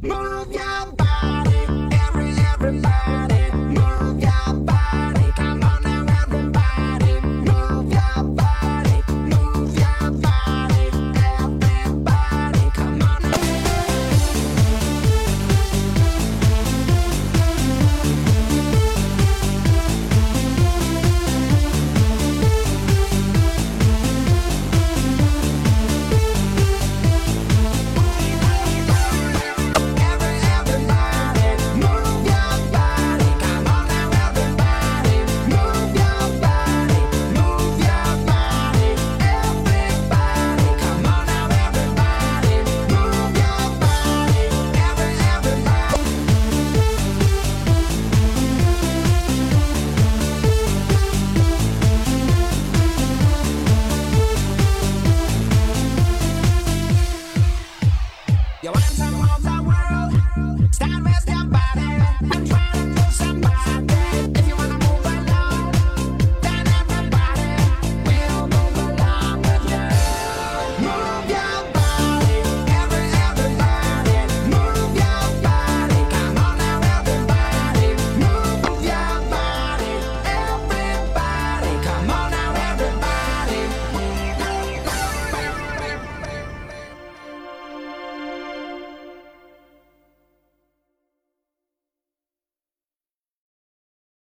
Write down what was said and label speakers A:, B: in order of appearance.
A: Move your body. of the world. Start with your body.